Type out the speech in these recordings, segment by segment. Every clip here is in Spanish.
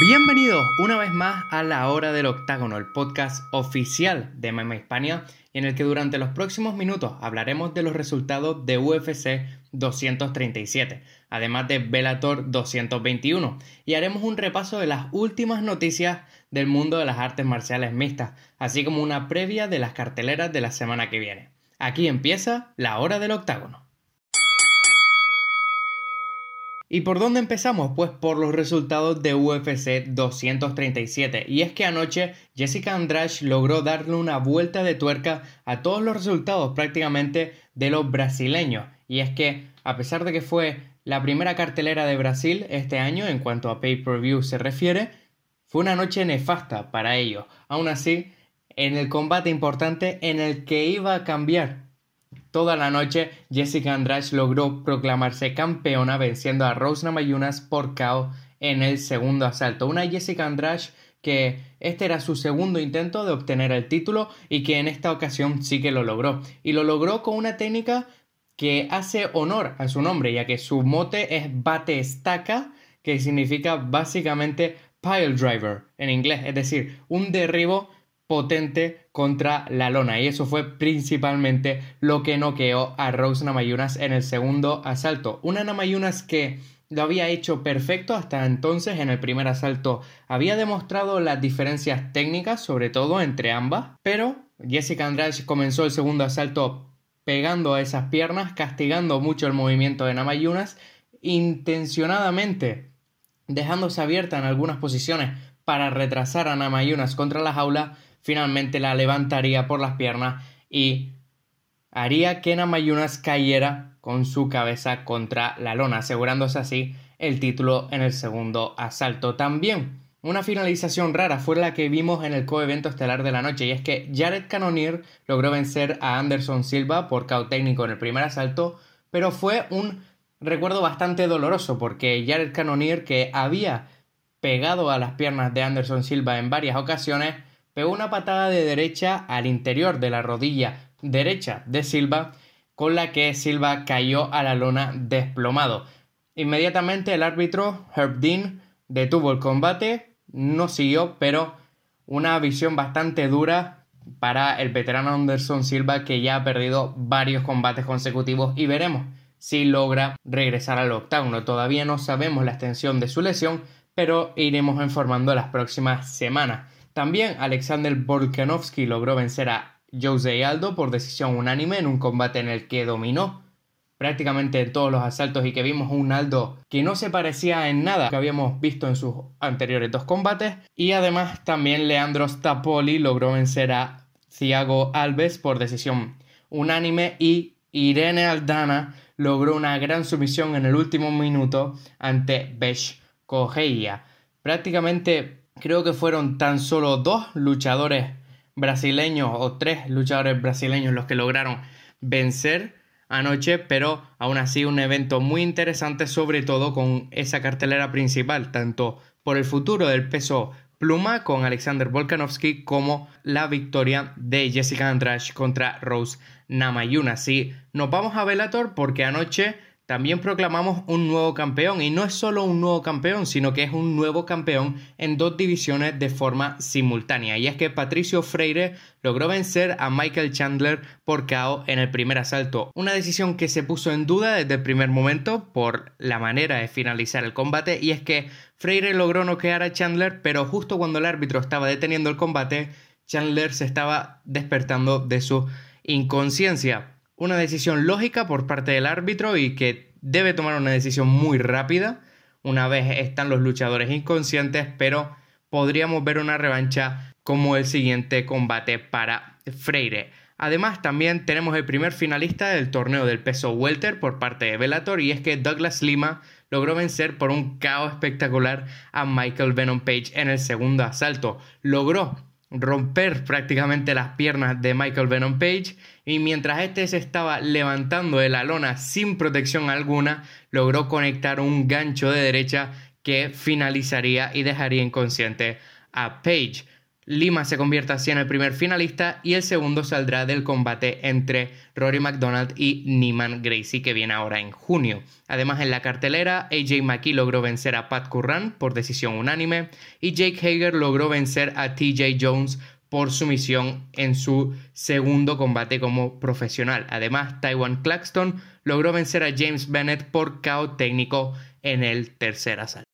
Bienvenidos una vez más a La Hora del Octágono, el podcast oficial de MMA Hispania, en el que durante los próximos minutos hablaremos de los resultados de UFC 237, además de Bellator 221, y haremos un repaso de las últimas noticias del mundo de las artes marciales mixtas, así como una previa de las carteleras de la semana que viene. Aquí empieza La Hora del Octágono. ¿Y por dónde empezamos? Pues por los resultados de UFC 237. Y es que anoche Jessica Andrade logró darle una vuelta de tuerca a todos los resultados prácticamente de los brasileños. Y es que, a pesar de que fue la primera cartelera de Brasil este año en cuanto a pay-per-view se refiere, fue una noche nefasta para ellos. Aún así, en el combate importante en el que iba a cambiar Toda la noche, Jessica Andrade logró proclamarse campeona venciendo a Rose Namajunas por KO en el segundo asalto. Una Jessica Andrade que este era su segundo intento de obtener el título y que en esta ocasión sí que lo logró. Y lo logró con una técnica que hace honor a su nombre, ya que su mote es bate estaca, que significa básicamente pile driver en inglés, es decir, un derribo potente contra la lona y eso fue principalmente lo que noqueó a Rose Namayunas en el segundo asalto. Una Namayunas que lo había hecho perfecto hasta entonces en el primer asalto. Había demostrado las diferencias técnicas, sobre todo entre ambas, pero Jessica Andrade comenzó el segundo asalto pegando a esas piernas, castigando mucho el movimiento de Namayunas, intencionadamente dejándose abierta en algunas posiciones para retrasar a Namayunas contra la jaula, finalmente la levantaría por las piernas y haría que Namayunas cayera con su cabeza contra la lona, asegurándose así el título en el segundo asalto. También una finalización rara fue la que vimos en el coevento estelar de la noche, y es que Jared Cannonier logró vencer a Anderson Silva por caos técnico en el primer asalto, pero fue un recuerdo bastante doloroso porque Jared Cannonier, que había pegado a las piernas de Anderson Silva en varias ocasiones, pegó una patada de derecha al interior de la rodilla derecha de Silva, con la que Silva cayó a la lona desplomado. Inmediatamente el árbitro Herb Dean detuvo el combate, no siguió, pero una visión bastante dura para el veterano Anderson Silva que ya ha perdido varios combates consecutivos y veremos si logra regresar al octágono. Todavía no sabemos la extensión de su lesión, pero iremos informando las próximas semanas. También Alexander Volkanovski logró vencer a Jose Aldo por decisión unánime en un combate en el que dominó prácticamente todos los asaltos y que vimos un Aldo que no se parecía en nada que habíamos visto en sus anteriores dos combates. Y además también Leandro Stapoli logró vencer a Thiago Alves por decisión unánime y Irene Aldana logró una gran sumisión en el último minuto ante Besh Cogeia. Prácticamente creo que fueron tan solo dos luchadores brasileños o tres luchadores brasileños los que lograron vencer anoche, pero aún así un evento muy interesante, sobre todo con esa cartelera principal, tanto por el futuro del peso pluma con Alexander Volkanovski como la victoria de Jessica Andrade contra Rose Namayuna. Sí, nos vamos a Bellator porque anoche también proclamamos un nuevo campeón y no es solo un nuevo campeón, sino que es un nuevo campeón en dos divisiones de forma simultánea. Y es que Patricio Freire logró vencer a Michael Chandler por KO en el primer asalto. Una decisión que se puso en duda desde el primer momento por la manera de finalizar el combate y es que Freire logró noquear a Chandler, pero justo cuando el árbitro estaba deteniendo el combate, Chandler se estaba despertando de su inconsciencia una decisión lógica por parte del árbitro y que debe tomar una decisión muy rápida una vez están los luchadores inconscientes, pero podríamos ver una revancha como el siguiente combate para Freire. Además, también tenemos el primer finalista del torneo del peso welter por parte de Bellator y es que Douglas Lima logró vencer por un caos espectacular a Michael Venom Page en el segundo asalto. Logró romper prácticamente las piernas de Michael Venom Page y mientras este se estaba levantando de la lona sin protección alguna, logró conectar un gancho de derecha que finalizaría y dejaría inconsciente a Page. Lima se convierte así en el primer finalista y el segundo saldrá del combate entre Rory McDonald y Niman Gracie que viene ahora en junio. Además en la cartelera AJ McKee logró vencer a Pat Curran por decisión unánime y Jake Hager logró vencer a TJ Jones por sumisión en su segundo combate como profesional. Además Taiwan Claxton logró vencer a James Bennett por KO técnico en el tercer asalto.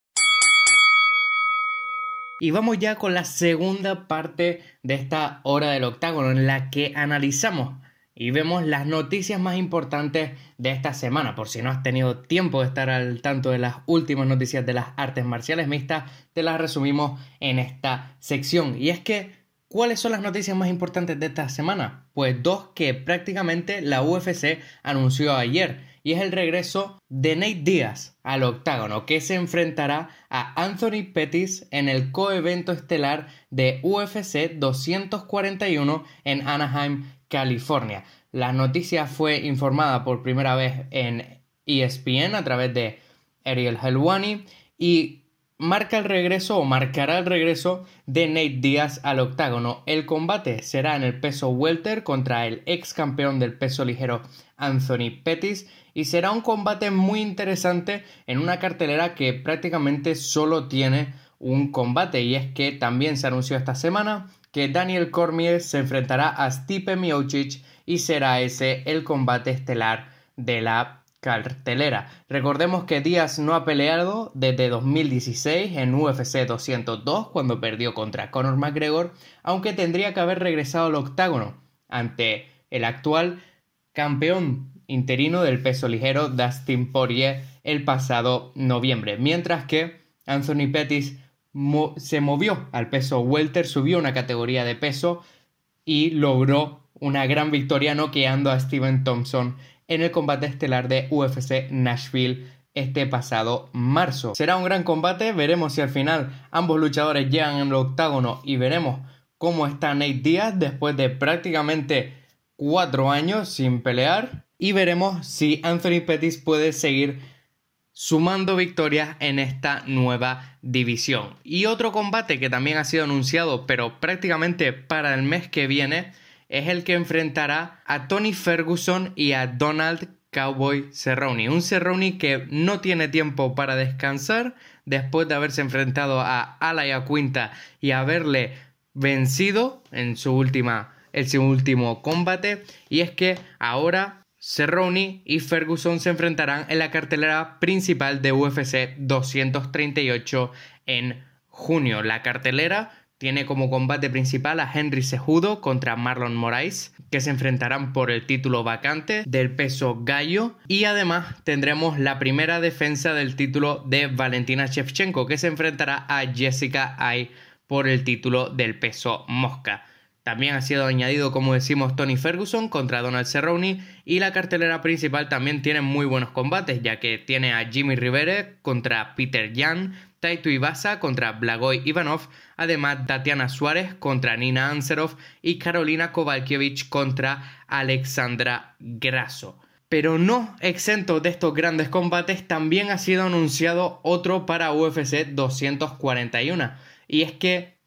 Y vamos ya con la segunda parte de esta hora del octágono en la que analizamos y vemos las noticias más importantes de esta semana. Por si no has tenido tiempo de estar al tanto de las últimas noticias de las artes marciales mixtas, te las resumimos en esta sección. Y es que, ¿cuáles son las noticias más importantes de esta semana? Pues dos que prácticamente la UFC anunció ayer y es el regreso de Nate Diaz al octágono, que se enfrentará a Anthony Pettis en el coevento estelar de UFC 241 en Anaheim, California. La noticia fue informada por primera vez en ESPN a través de Ariel Helwani y marca el regreso o marcará el regreso de Nate Diaz al octágono. El combate será en el peso welter contra el ex campeón del peso ligero Anthony Pettis y será un combate muy interesante en una cartelera que prácticamente solo tiene un combate y es que también se anunció esta semana que Daniel Cormier se enfrentará a Stipe Miocic y será ese el combate estelar de la cartelera. Recordemos que Díaz no ha peleado desde 2016 en UFC 202 cuando perdió contra Conor McGregor, aunque tendría que haber regresado al octágono ante el actual campeón interino del peso ligero Dustin Poirier el pasado noviembre, mientras que Anthony Pettis se movió al peso welter, subió una categoría de peso y logró una gran victoria noqueando a Steven Thompson en el combate estelar de UFC Nashville este pasado marzo. Será un gran combate, veremos si al final ambos luchadores llegan en el octágono y veremos cómo está Nate Diaz después de prácticamente cuatro años sin pelear y veremos si Anthony Pettis puede seguir sumando victorias en esta nueva división. Y otro combate que también ha sido anunciado, pero prácticamente para el mes que viene, es el que enfrentará a Tony Ferguson y a Donald Cowboy Cerrone. Un Cerrone que no tiene tiempo para descansar después de haberse enfrentado a Alaya Quinta y haberle vencido en su última el su último combate y es que ahora Cerrone y Ferguson se enfrentarán en la cartelera principal de UFC 238 en junio. La cartelera tiene como combate principal a Henry Sejudo contra Marlon Moraes, que se enfrentarán por el título vacante del peso gallo. Y además tendremos la primera defensa del título de Valentina Shevchenko, que se enfrentará a Jessica Ay por el título del peso mosca. También ha sido añadido, como decimos, Tony Ferguson contra Donald Cerrone y la cartelera principal también tiene muy buenos combates, ya que tiene a Jimmy Rivera contra Peter Jan, Taito Ibasa contra Blagoy Ivanov, además Tatiana Suárez contra Nina Anserov y Carolina Kovalkiewicz contra Alexandra Grasso. Pero no exento de estos grandes combates, también ha sido anunciado otro para UFC 241. Y es que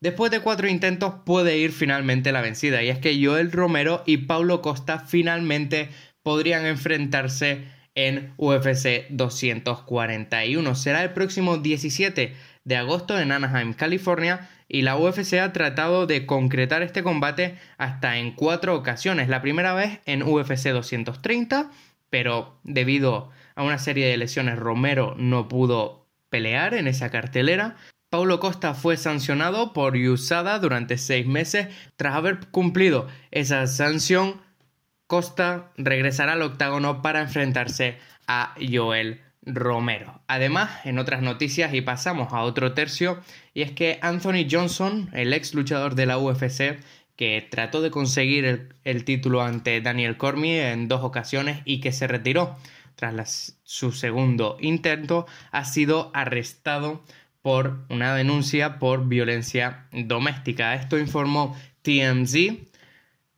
Después de cuatro intentos puede ir finalmente la vencida y es que Joel Romero y Paulo Costa finalmente podrían enfrentarse en UFC 241. Será el próximo 17 de agosto en Anaheim, California y la UFC ha tratado de concretar este combate hasta en cuatro ocasiones. La primera vez en UFC 230, pero debido a una serie de lesiones Romero no pudo pelear en esa cartelera. Paulo Costa fue sancionado por USADA durante seis meses. Tras haber cumplido esa sanción, Costa regresará al octágono para enfrentarse a Joel Romero. Además, en otras noticias, y pasamos a otro tercio, y es que Anthony Johnson, el ex luchador de la UFC, que trató de conseguir el, título ante Daniel Cormier en dos ocasiones y que se retiró tras su segundo intento, ha sido arrestado por una denuncia por violencia doméstica. Esto informó TMZ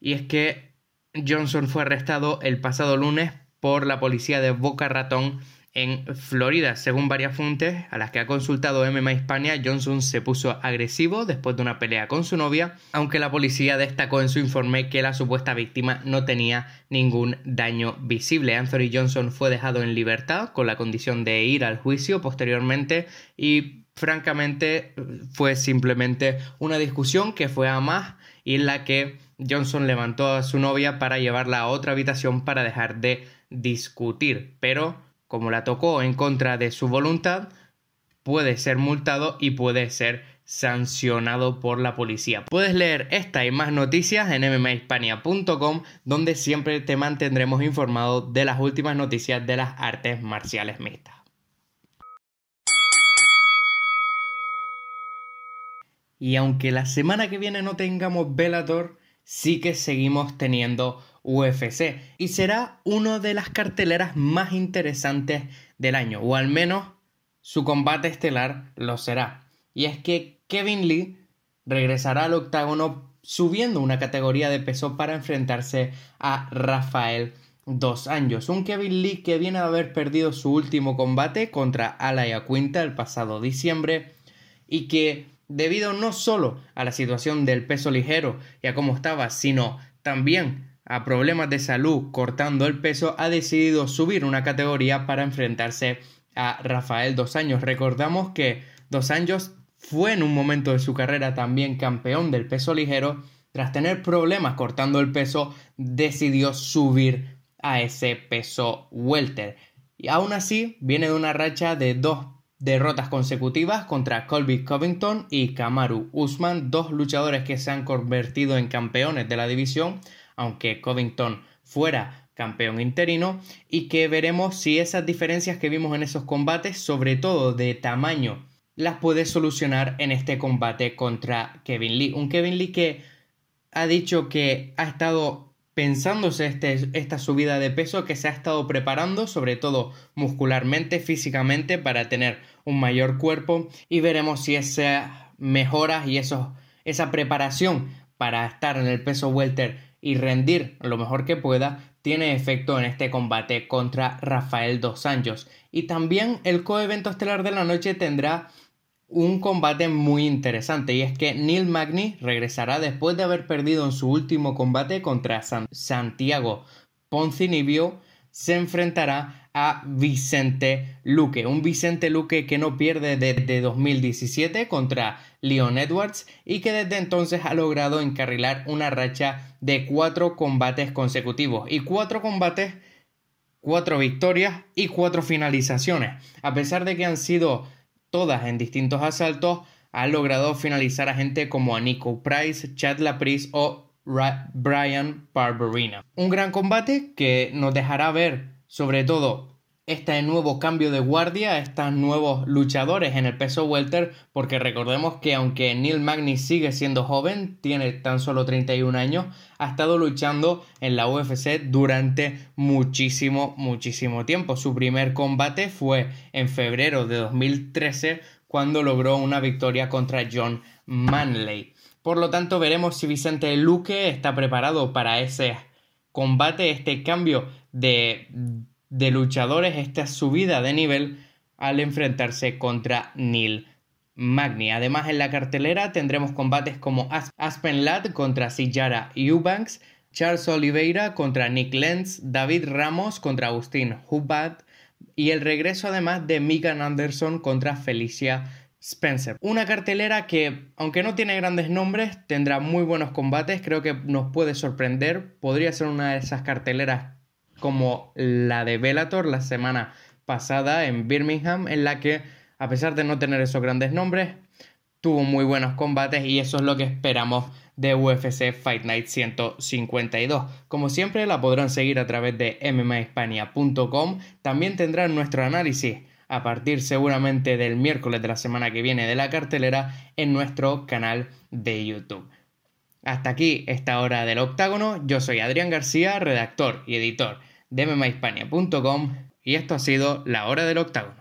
y es que Johnson fue arrestado el pasado lunes por la policía de Boca Ratón en Florida. Según varias fuentes a las que ha consultado MMA Hispania, Johnson se puso agresivo después de una pelea con su novia, aunque la policía destacó en su informe que la supuesta víctima no tenía ningún daño visible. Anthony Johnson fue dejado en libertad con la condición de ir al juicio posteriormente y francamente fue simplemente una discusión que fue a más y en la que Johnson levantó a su novia para llevarla a otra habitación para dejar de discutir, pero como la tocó en contra de su voluntad, puede ser multado y puede ser sancionado por la policía. Puedes leer esta y más noticias en mmahispania.com donde siempre te mantendremos informado de las últimas noticias de las artes marciales mixtas. Y aunque la semana que viene no tengamos Velator, sí que seguimos teniendo UFC y será una de las carteleras más interesantes del año, o al menos su combate estelar lo será. Y es que Kevin Lee regresará al octágono subiendo una categoría de peso para enfrentarse a Rafael dos años. Un Kevin Lee que viene a haber perdido su último combate contra Alaya Quinta el pasado diciembre y que debido no solo a la situación del peso ligero y a cómo estaba, sino también a problemas de salud cortando el peso, ha decidido subir una categoría para enfrentarse a Rafael Dos Años. Recordamos que Dos Años fue en un momento de su carrera también campeón del peso ligero. Tras tener problemas cortando el peso, decidió subir a ese peso welter. Y aún así, viene de una racha de dos derrotas consecutivas contra Colby Covington y Kamaru Usman, dos luchadores que se han convertido en campeones de la división aunque Covington fuera campeón interino, y que veremos si esas diferencias que vimos en esos combates, sobre todo de tamaño, las puede solucionar en este combate contra Kevin Lee. Un Kevin Lee que ha dicho que ha estado pensándose este, esta subida de peso, que se ha estado preparando, sobre todo muscularmente, físicamente, para tener un mayor cuerpo, y veremos si esas mejoras y eso, esa preparación para estar en el peso welter y rendir lo mejor que pueda, tiene efecto en este combate contra Rafael Dos Anjos. Y también el coevento estelar de la noche tendrá un combate muy interesante y es que Neil Magny regresará después de haber perdido en su último combate contra Santiago Poncinibio se enfrentará a Vicente Luque, un Vicente Luque que no pierde desde 2017 contra Leon Edwards y que desde entonces ha logrado encarrilar una racha de cuatro combates consecutivos y cuatro combates, cuatro victorias y cuatro finalizaciones. A pesar de que han sido todas en distintos asaltos, ha logrado finalizar a gente como a Nico Price, Chad Laprise o Brian Barberina. Un gran combate que nos dejará ver sobre todo este nuevo cambio de guardia, estos nuevos luchadores en el peso welter, porque recordemos que aunque Neil Magny sigue siendo joven, tiene tan solo 31 años, ha estado luchando en la UFC durante muchísimo, muchísimo tiempo. Su primer combate fue en febrero de 2013 cuando logró una victoria contra John Manley. Por lo tanto, veremos si Vicente Luque está preparado para ese combate, este cambio de, de luchadores, esta subida de nivel al enfrentarse contra Neil Magni. Además, en la cartelera tendremos combates como Aspen Ladd contra Sijara Eubanks, Charles Oliveira contra Nick Lenz, David Ramos contra Agustín Hubbard y el regreso además de Megan Anderson contra Felicia Spencer. Una cartelera que, aunque no tiene grandes nombres, tendrá muy buenos combates. Creo que nos puede sorprender. Podría ser una de esas carteleras como la de Bellator la semana pasada en Birmingham, en la que, a pesar de no tener esos grandes nombres, tuvo muy buenos combates y eso es lo que esperamos de UFC Fight Night 152. Como siempre, la podrán seguir a través de mmahispania.com. También tendrán nuestro análisis a partir seguramente del miércoles de la semana que viene de la cartelera en nuestro canal de YouTube. Hasta aquí esta hora del octágono, yo soy Adrián García, redactor y editor de mmahispania.com y esto ha sido la hora del octágono.